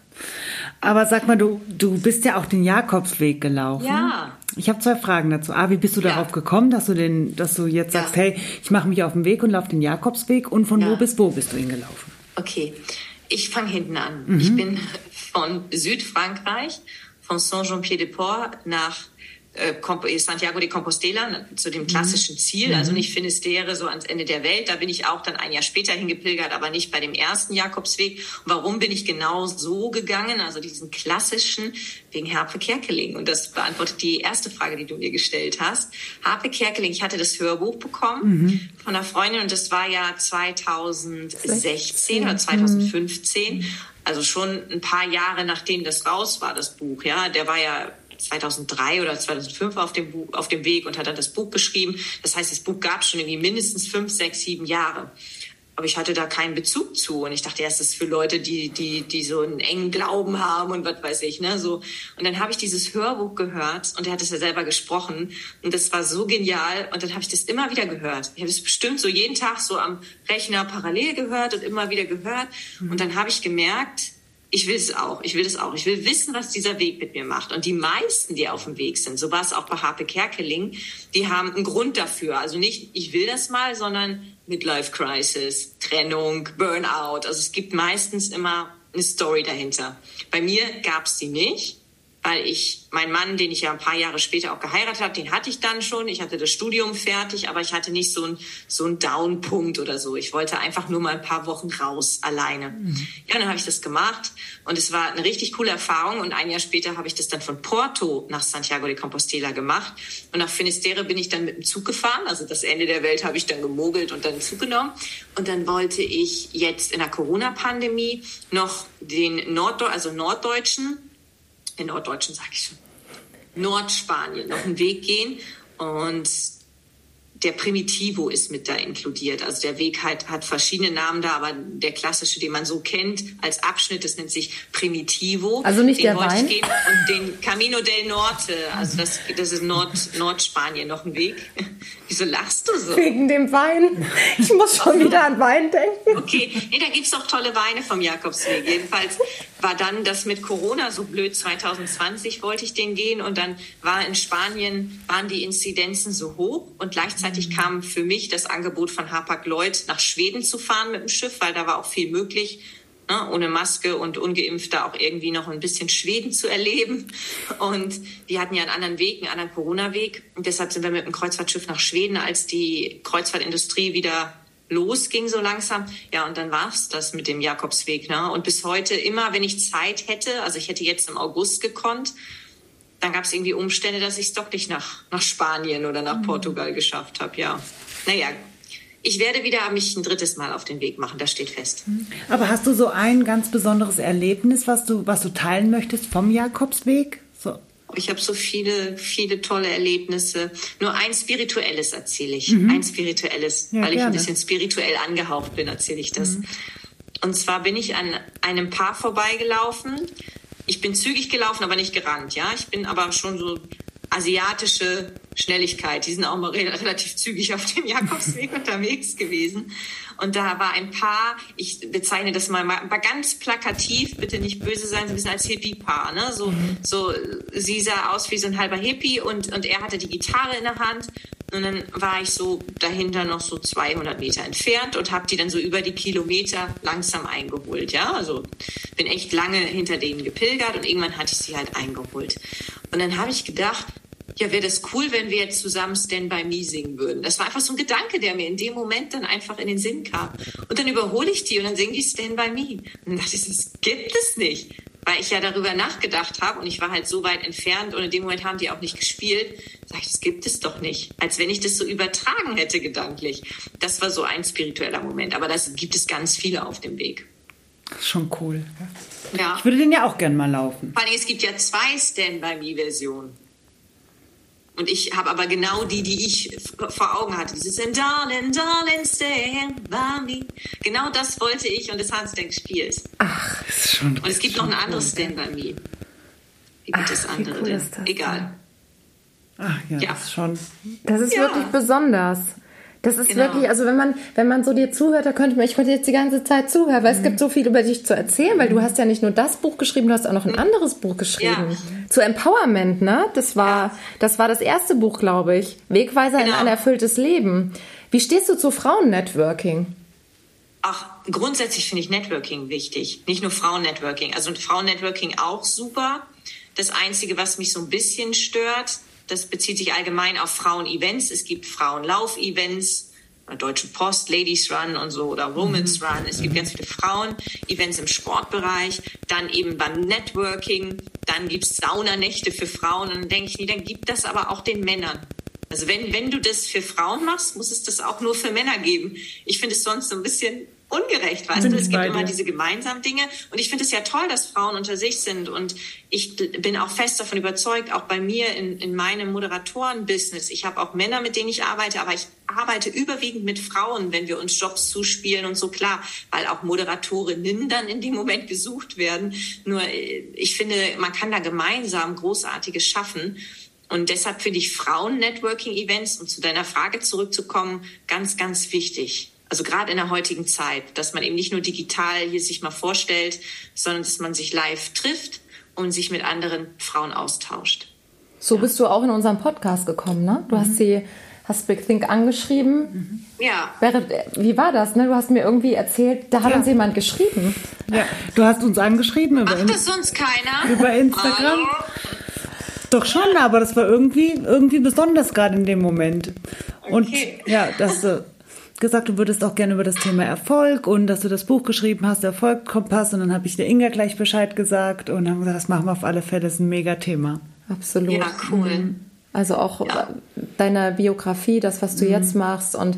Aber sag mal, du, du bist ja auch den Jakobsweg gelaufen. Ja. Ich habe zwei Fragen dazu. A, wie bist du Ja. darauf gekommen, dass du den, dass du jetzt sagst, hey, ich mache mich auf den Weg und laufe den Jakobsweg und von wo bis wo bist du ihn gelaufen? Okay, ich fange hinten an. Mhm. Ich bin von Südfrankreich, von Saint-Jean-Pied-de-Port nach Santiago de Compostela zu dem klassischen Ziel, also nicht Finisterre, so ans Ende der Welt. Da bin ich auch dann ein Jahr später hingepilgert, aber nicht bei dem ersten Jakobsweg. Und warum bin ich genau so gegangen, also diesen klassischen, wegen Harpe Kerkeling? Und das beantwortet die erste Frage, die du mir gestellt hast. Harpe Kerkeling, ich hatte das Hörbuch bekommen von einer Freundin und das war ja 2016 oder 2015. Also schon ein paar Jahre nachdem das raus war, das Buch. Ja, der war ja 2003 oder 2005 auf dem, Buch, auf dem Weg und hat dann das Buch geschrieben. Das heißt, das Buch gab es schon irgendwie mindestens fünf, sechs, sieben Jahre. Aber ich hatte da keinen Bezug zu. Und ich dachte, ja, es ist für Leute, die, die, die so einen engen Glauben haben und was weiß ich, ne, so. Und dann habe ich dieses Hörbuch gehört und er hat es ja selber gesprochen. Und das war so genial. Und dann habe ich das immer wieder gehört. Ich habe es bestimmt so jeden Tag so am Rechner parallel gehört und immer wieder gehört. Und dann habe ich gemerkt, ich will es auch, ich will es auch. Ich will wissen, was dieser Weg mit mir macht. Und die meisten, die auf dem Weg sind, so war es auch bei Harpe Kerkeling, die haben einen Grund dafür. Also nicht, ich will das mal, sondern Midlife Crisis, Trennung, Burnout. Also es gibt meistens immer eine Story dahinter. Bei mir gab es die nicht, weil ich, mein Mann, den ich ja ein paar Jahre später auch geheiratet habe, den hatte ich dann schon. Ich hatte das Studium fertig, aber ich hatte nicht so einen so einen Down-Punkt oder so. Ich wollte einfach nur mal ein paar Wochen raus, alleine. Ja, dann habe ich das gemacht und es war eine richtig coole Erfahrung. Und ein Jahr später habe ich das dann von Porto nach Santiago de Compostela gemacht. Und nach Finisterre bin ich dann mit dem Zug gefahren. Also das Ende der Welt habe ich dann gemogelt und dann den Zug genommen. Und dann wollte ich jetzt in der Corona-Pandemie noch den Norddeu also Norddeutschen in Norddeutschen sage ich schon, Nordspanien noch einen Weg gehen und der Primitivo ist mit da inkludiert. Also der Weg halt, hat verschiedene Namen da, aber der klassische, den man so kennt als Abschnitt, das nennt sich Primitivo. Also nicht den der Wein? Gehen. Und den Camino del Norte, also das, das ist Nord, Nordspanien noch ein Weg. Wieso lachst du so? Wegen dem Wein. Ich muss schon wieder an Wein denken. Okay, nee, da gibt's auch tolle Weine vom Jakobsweg. Jedenfalls war dann das mit Corona so blöd. 2020 wollte ich den gehen und dann war in Spanien, waren die Inzidenzen so hoch und gleichzeitig kam für mich das Angebot von Hapag-Lloyd nach Schweden zu fahren mit dem Schiff, weil da war auch viel möglich. Ne, ohne Maske und ungeimpft da auch irgendwie noch ein bisschen Schweden zu erleben. Und die hatten ja einen anderen Weg, einen anderen Corona-Weg. Und deshalb sind wir mit dem Kreuzfahrtschiff nach Schweden, als die Kreuzfahrtindustrie wieder losging so langsam. Ja, und dann war's das mit dem Jakobsweg. Ne? Und bis heute immer, wenn ich Zeit hätte, also ich hätte jetzt im August gekonnt, dann gab es irgendwie Umstände, dass ich es doch nicht nach, nach Spanien oder nach Portugal geschafft habe. Ja, naja, ich werde wieder mich ein drittes Mal auf den Weg machen, das steht fest. Aber hast du so ein ganz besonderes Erlebnis, was du, was du teilen möchtest vom Jakobsweg? Ich habe so viele, viele tolle Erlebnisse. Nur ein spirituelles erzähle ich. Ein spirituelles, Mhm. Ja, weil ich gerne. ein bisschen spirituell angehaucht bin, erzähle ich das. Und zwar bin ich an einem Paar vorbeigelaufen. Ich bin zügig gelaufen, aber nicht gerannt. Ja, ich bin aber schon so asiatische Schnelligkeit. Die sind auch mal re relativ zügig auf dem Jakobsweg unterwegs gewesen. Und da war ein Paar, ich bezeichne das mal, mal ganz plakativ, bitte nicht böse sein, so ein bisschen als Hippie-Paar. Ne? So, so, sie sah aus wie so ein halber Hippie und, und er hatte die Gitarre in der Hand. Und dann war ich so dahinter noch so 200 Meter entfernt und habe die dann so über die Kilometer langsam eingeholt. Ja, also bin echt lange hinter denen gepilgert und irgendwann hatte ich sie halt eingeholt. Und dann habe ich gedacht, ja, wäre das cool, wenn wir jetzt zusammen Stand By Me singen würden. Das war einfach so ein Gedanke, der mir in dem Moment dann einfach in den Sinn kam. Und dann überhole ich die und dann singen die Stand By Me. Und dann dachte ich, das gibt es nicht. Weil ich ja darüber nachgedacht habe und ich war halt so weit entfernt und in dem Moment haben die auch nicht gespielt. Sag ich, das gibt es doch nicht. Als wenn ich das so übertragen hätte gedanklich. Das war so ein spiritueller Moment. Aber das gibt es ganz viele auf dem Weg. Schon cool. Ja. Ich würde den ja auch gern mal laufen. Vor allem, es gibt ja zwei Stand-By-Me-Versionen. Und ich habe aber genau die, die ich vor Augen hatte. Dieses And Darling, Darling, stand by me. Genau das wollte ich und das haben sie dann gespielt. Ach, ist schon. Und es gibt noch ein anderes Stand by Me. Wie gibt das wie andere cool denn? ist das Egal. Ach ja, Ja. das ist schon. Das ist Ja. wirklich besonders. Das ist genau. wirklich, also wenn man, wenn man so dir zuhört, da könnte man, ich könnte jetzt die ganze Zeit zuhören, weil mhm. es gibt so viel über dich zu erzählen, weil du mhm. hast ja nicht nur das Buch geschrieben, du hast auch noch ein mhm. anderes Buch geschrieben. Ja. Zu Empowerment, ne? Das war, ja. das war das erste Buch, glaube ich. Wegweiser genau. in ein erfülltes Leben. Wie stehst du zu Frauennetworking? Ach, grundsätzlich finde ich Networking wichtig. Nicht nur Frauennetworking. Also Frauennetworking auch super. Das Einzige, was mich so ein bisschen stört, das bezieht sich allgemein auf Frauen-Events. Es gibt Frauenlauf-Events, Deutsche Post, Ladies Run und so oder Women's mhm. Run. Es gibt ganz viele Frauen-Events im Sportbereich, dann eben beim Networking, dann gibt es Saunanächte für Frauen und dann denke ich, nee, dann gibt das aber auch den Männern. Also wenn, wenn du das für Frauen machst, muss es das auch nur für Männer geben. Ich finde es sonst so ein bisschen ungerecht, weißt bin du? Es gibt immer diese gemeinsamen Dinge. Und ich finde es ja toll, dass Frauen unter sich sind. Und ich bin auch fest davon überzeugt, auch bei mir in, in meinem Moderatoren-Business. Ich habe auch Männer, mit denen ich arbeite, aber ich arbeite überwiegend mit Frauen, wenn wir uns Jobs zuspielen und so klar, weil auch Moderatorinnen dann in dem Moment gesucht werden. Nur äh, ich finde, man kann da gemeinsam Großartiges schaffen. Und deshalb finde ich Frauen-Networking-Events, um zu deiner Frage zurückzukommen, ganz, ganz wichtig. Also gerade in der heutigen Zeit, dass man eben nicht nur digital hier sich mal vorstellt, sondern dass man sich live trifft und sich mit anderen Frauen austauscht. So ja. bist du auch in unseren Podcast gekommen, ne? Du mhm. hast sie hast Big Think angeschrieben. Mhm. Ja. Wie war das? Ne? Du hast mir irgendwie erzählt, da hat ja. uns jemand geschrieben. Ja, du hast uns angeschrieben. Über Macht das sonst keiner? Über Instagram. Hallo? Doch schon, aber das war irgendwie, irgendwie besonders gerade in dem Moment. Und okay. ja, das, äh, gesagt, du würdest auch gerne über das Thema Erfolg und dass du das Buch geschrieben hast, Erfolgkompass. Und dann habe ich der Inga gleich Bescheid gesagt und haben gesagt, das machen wir auf alle Fälle, das ist ein mega Thema. Absolut. Ja, cool. Mhm. Also auch ja. deine Biografie, das, was du mhm. jetzt machst und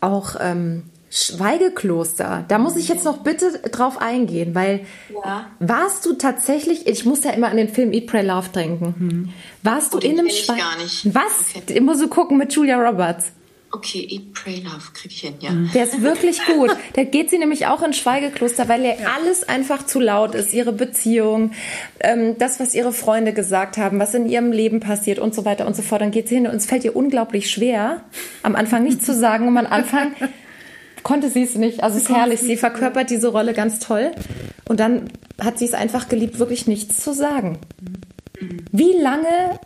auch ähm, Schweigekloster. Da muss ich jetzt noch bitte drauf eingehen, weil ja. warst du tatsächlich, ich muss ja immer an den Film Eat, Pray, Love denken. Mhm. Warst oh, du in einem Schweigekloster? Was? Okay. Ich muss so gucken mit Julia Roberts. Okay, Eat, Pray, Love kriege ich hin, ja. Mhm. Der ist wirklich gut. Da geht sie nämlich auch in Schweigekloster, weil ihr ja. alles einfach zu laut ist. Ihre Beziehung, ähm, das, was ihre Freunde gesagt haben, was in ihrem Leben passiert und so weiter und so fort. Dann geht sie hin und es fällt ihr unglaublich schwer, am Anfang nicht zu sagen. Und am Anfang konnte sie es nicht. Also es ist herrlich. Sie verkörpert diese Rolle ganz toll. Und dann hat sie es einfach geliebt, wirklich nichts zu sagen. Mhm. Wie lange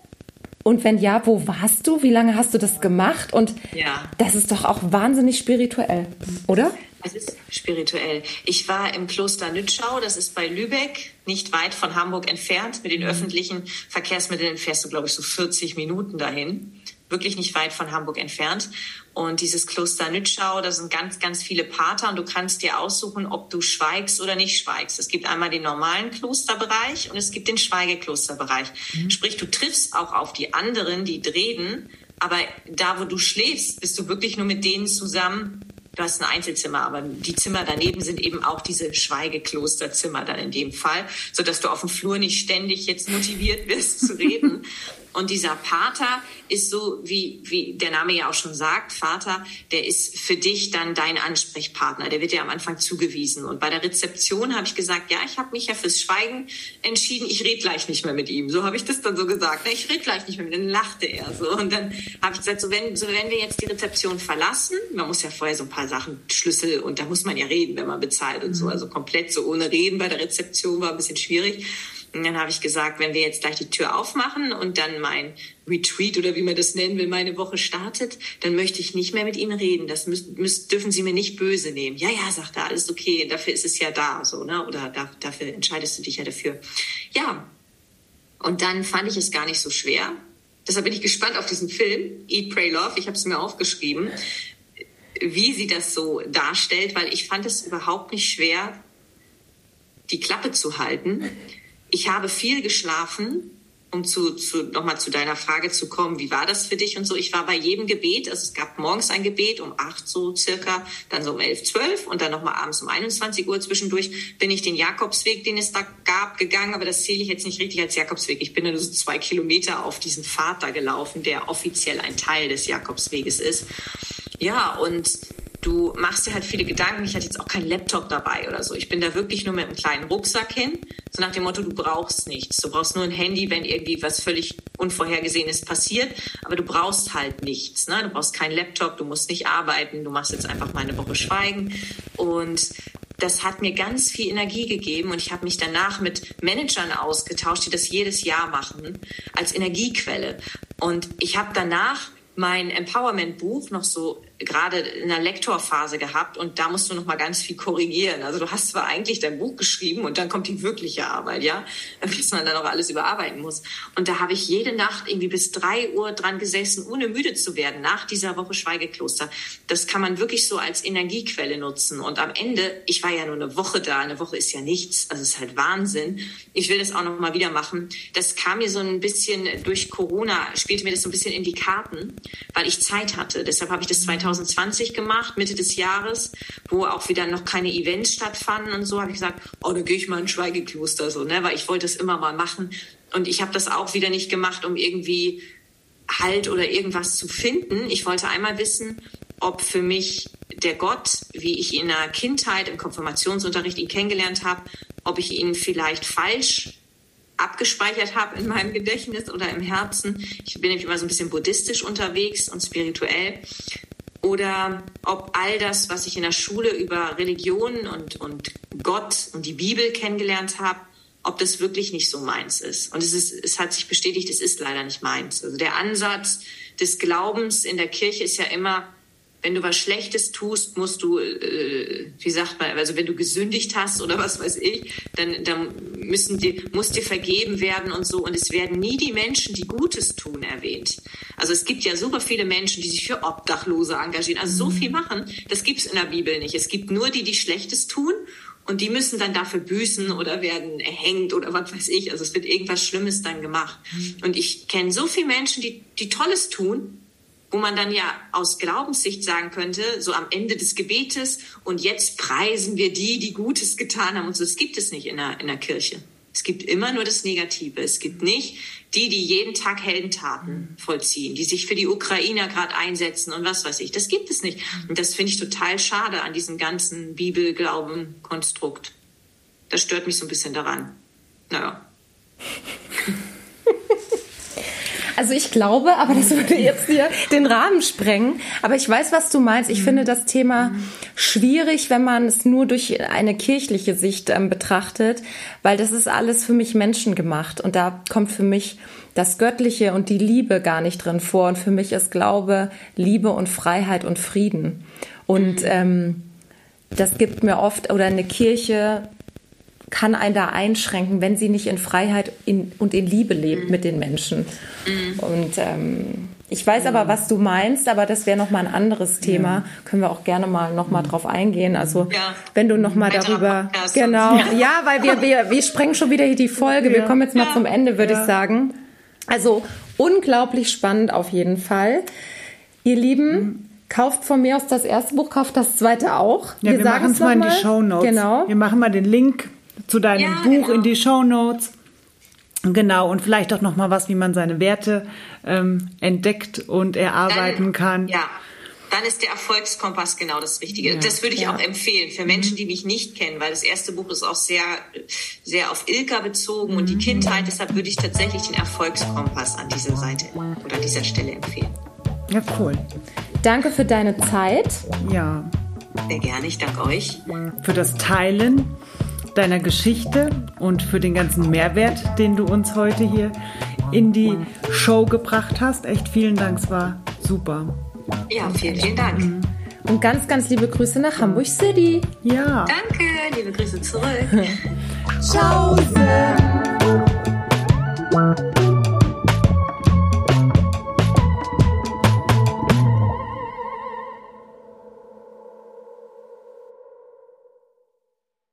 und wenn ja, wo warst du? Wie lange hast du das gemacht? Und ja. das ist doch auch wahnsinnig spirituell, oder? Es ist spirituell. Ich war im Kloster Nützschau, das ist bei Lübeck, nicht weit von Hamburg entfernt. Mit den mhm. öffentlichen Verkehrsmitteln fährst du, glaube ich, so 40 Minuten dahin wirklich nicht weit von Hamburg entfernt. Und dieses Kloster Nützschau, da sind ganz, ganz viele Pater und du kannst dir aussuchen, ob du schweigst oder nicht schweigst. Es gibt einmal den normalen Klosterbereich und es gibt den Schweigeklosterbereich. Mhm. Sprich, du triffst auch auf die anderen, die reden, aber da, wo du schläfst, bist du wirklich nur mit denen zusammen. Du hast ein Einzelzimmer, aber die Zimmer daneben sind eben auch diese Schweigeklosterzimmer dann in dem Fall, so dass du auf dem Flur nicht ständig jetzt motiviert wirst zu reden. Und dieser Pater ist so, wie, wie der Name ja auch schon sagt, Vater, der ist für dich dann dein Ansprechpartner. Der wird dir am Anfang zugewiesen. Und bei der Rezeption habe ich gesagt, ja, ich habe mich ja fürs Schweigen entschieden. Ich rede gleich nicht mehr mit ihm. So habe ich das dann so gesagt. Ich rede gleich nicht mehr mit ihm. Dann lachte er so. Und dann habe ich gesagt, so wenn, so wenn wir jetzt die Rezeption verlassen, man muss ja vorher so ein paar Sachen, Schlüssel, und da muss man ja reden, wenn man bezahlt und so. Mhm. Also komplett so ohne Reden bei der Rezeption war ein bisschen schwierig. Und dann habe ich gesagt, wenn wir jetzt gleich die Tür aufmachen und dann mein Retreat oder wie man das nennen will, meine Woche startet, dann möchte ich nicht mehr mit Ihnen reden. Das müssen, müssen, dürfen Sie mir nicht böse nehmen. Ja, ja, sagt er, alles okay. Dafür ist es ja da, so, ne? Oder da, dafür entscheidest du dich ja dafür. Ja. Und dann fand ich es gar nicht so schwer. Deshalb bin ich gespannt auf diesen Film, Eat, Pray, Love. Ich habe es mir aufgeschrieben, wie sie das so darstellt, weil ich fand es überhaupt nicht schwer, die Klappe zu halten ich habe viel geschlafen, um zu, zu nochmal zu deiner Frage zu kommen, wie war das für dich und so. Ich war bei jedem Gebet, also es gab morgens ein Gebet um acht so circa, dann so um elf, zwölf und dann nochmal abends um 21 Uhr zwischendurch bin ich den Jakobsweg, den es da gab, gegangen, aber das zähle ich jetzt nicht richtig als Jakobsweg. Ich bin dann so zwei Kilometer auf diesen Pfad da gelaufen, der offiziell ein Teil des Jakobsweges ist. Ja, und du machst dir halt viele Gedanken. Ich hatte jetzt auch keinen Laptop dabei oder so. Ich bin da wirklich nur mit einem kleinen Rucksack hin. So nach dem Motto, du brauchst nichts. Du brauchst nur ein Handy, wenn irgendwie was völlig Unvorhergesehenes passiert. Aber du brauchst halt nichts. Ne? Du brauchst keinen Laptop, du musst nicht arbeiten. Du machst jetzt einfach mal eine Woche Schweigen. Und das hat mir ganz viel Energie gegeben und ich habe mich danach mit Managern ausgetauscht, die das jedes Jahr machen, als Energiequelle. Und ich habe danach mein Empowerment-Buch noch so gerade in der Lektorphase gehabt und da musst du noch mal ganz viel korrigieren. Also du hast zwar eigentlich dein Buch geschrieben und dann kommt die wirkliche Arbeit, ja, bis man dann auch alles überarbeiten muss. Und da habe ich jede Nacht irgendwie bis drei Uhr dran gesessen, ohne müde zu werden, nach dieser Woche Schweigekloster. Das kann man wirklich so als Energiequelle nutzen. Und am Ende, ich war ja nur eine Woche da, eine Woche ist ja nichts, also es ist halt Wahnsinn. Ich will das auch noch mal wieder machen. Das kam mir so ein bisschen durch Corona, spielte mir das so ein bisschen in die Karten, weil ich Zeit hatte. Deshalb habe ich das 2000 2020 gemacht, Mitte des Jahres, wo auch wieder noch keine Events stattfanden und so, habe ich gesagt, oh, da gehe ich mal in Schweigekloster, so, ne, weil ich wollte es immer mal machen. Und ich habe das auch wieder nicht gemacht, um irgendwie Halt oder irgendwas zu finden. Ich wollte einmal wissen, ob für mich der Gott, wie ich ihn in der Kindheit im Konfirmationsunterricht ihn kennengelernt habe, ob ich ihn vielleicht falsch abgespeichert habe in meinem Gedächtnis oder im Herzen. Ich bin nämlich immer so ein bisschen buddhistisch unterwegs und spirituell oder ob all das, was ich in der Schule über Religion und, und Gott und die Bibel kennengelernt habe, ob das wirklich nicht so meins ist. Und es, ist, es hat sich bestätigt, es ist leider nicht meins. Also der Ansatz des Glaubens in der Kirche ist ja immer, wenn du was Schlechtes tust, musst du, äh, wie sagt man, also wenn du gesündigt hast oder was weiß ich, dann, dann müssen die, muss dir vergeben werden und so. Und es werden nie die Menschen, die Gutes tun, erwähnt. Also es gibt ja super viele Menschen, die sich für Obdachlose engagieren. Also so viel machen, das gibt's in der Bibel nicht. Es gibt nur die, die Schlechtes tun und die müssen dann dafür büßen oder werden erhängt oder was weiß ich. Also es wird irgendwas Schlimmes dann gemacht. Und ich kenne so viele Menschen, die, die Tolles tun wo man dann ja aus Glaubenssicht sagen könnte, so am Ende des Gebetes, und jetzt preisen wir die, die Gutes getan haben. Und so, das gibt es nicht in der, in der Kirche. Es gibt immer nur das Negative. Es gibt nicht die, die jeden Tag Heldentaten vollziehen, die sich für die Ukrainer gerade einsetzen und was weiß ich. Das gibt es nicht. Und das finde ich total schade an diesem ganzen Bibelglauben-Konstrukt. Das stört mich so ein bisschen daran. Naja. Also ich glaube, aber das würde jetzt hier den Rahmen sprengen. Aber ich weiß, was du meinst. Ich mhm. finde das Thema schwierig, wenn man es nur durch eine kirchliche Sicht ähm, betrachtet, weil das ist alles für mich menschengemacht. Und da kommt für mich das Göttliche und die Liebe gar nicht drin vor. Und für mich ist Glaube, Liebe und Freiheit und Frieden. Und mhm. ähm, das gibt mir oft, oder eine Kirche kann einen da einschränken, wenn sie nicht in Freiheit in, und in Liebe lebt mhm. mit den Menschen. Mhm. Und ähm, ich weiß aber, was du meinst, aber das wäre nochmal ein anderes Thema. Ja. Können wir auch gerne mal nochmal drauf eingehen. Also ja. wenn du nochmal darüber. Genau. Ja. ja, weil wir, wir, wir sprengen schon wieder hier die Folge. Wir kommen jetzt mal zum Ende, würde ich sagen. Also unglaublich spannend auf jeden Fall. Ihr Lieben, mhm. Kauft von mir aus das erste Buch, kauft das zweite auch. Ja, wir, wir machen es mal in die Show Notes. Genau. Wir machen mal den Link zu deinem ja, Buch genau. in die Show Notes. Genau, und vielleicht auch noch mal was, wie man seine Werte ähm, entdeckt und erarbeiten dann, kann. Ja, dann ist der Erfolgskompass genau das Wichtige. Ja, das würde ich ja. auch empfehlen für Menschen, mhm. die mich nicht kennen, weil das erste Buch ist auch sehr, sehr auf Ilka bezogen mhm. und die mhm. Kindheit. Deshalb würde ich tatsächlich den Erfolgskompass an dieser Seite oder an dieser Stelle empfehlen. Ja, cool. Danke für deine Zeit. Ja. Sehr gerne, ich danke euch. Für das Teilen deiner Geschichte und für den ganzen Mehrwert, den du uns heute hier in die Show gebracht hast. Echt vielen Dank, es war super. Ja, vielen, vielen Dank. Mhm. Und ganz, ganz liebe Grüße nach Hamburg City. Ja. Danke, liebe Grüße zurück. Ciao.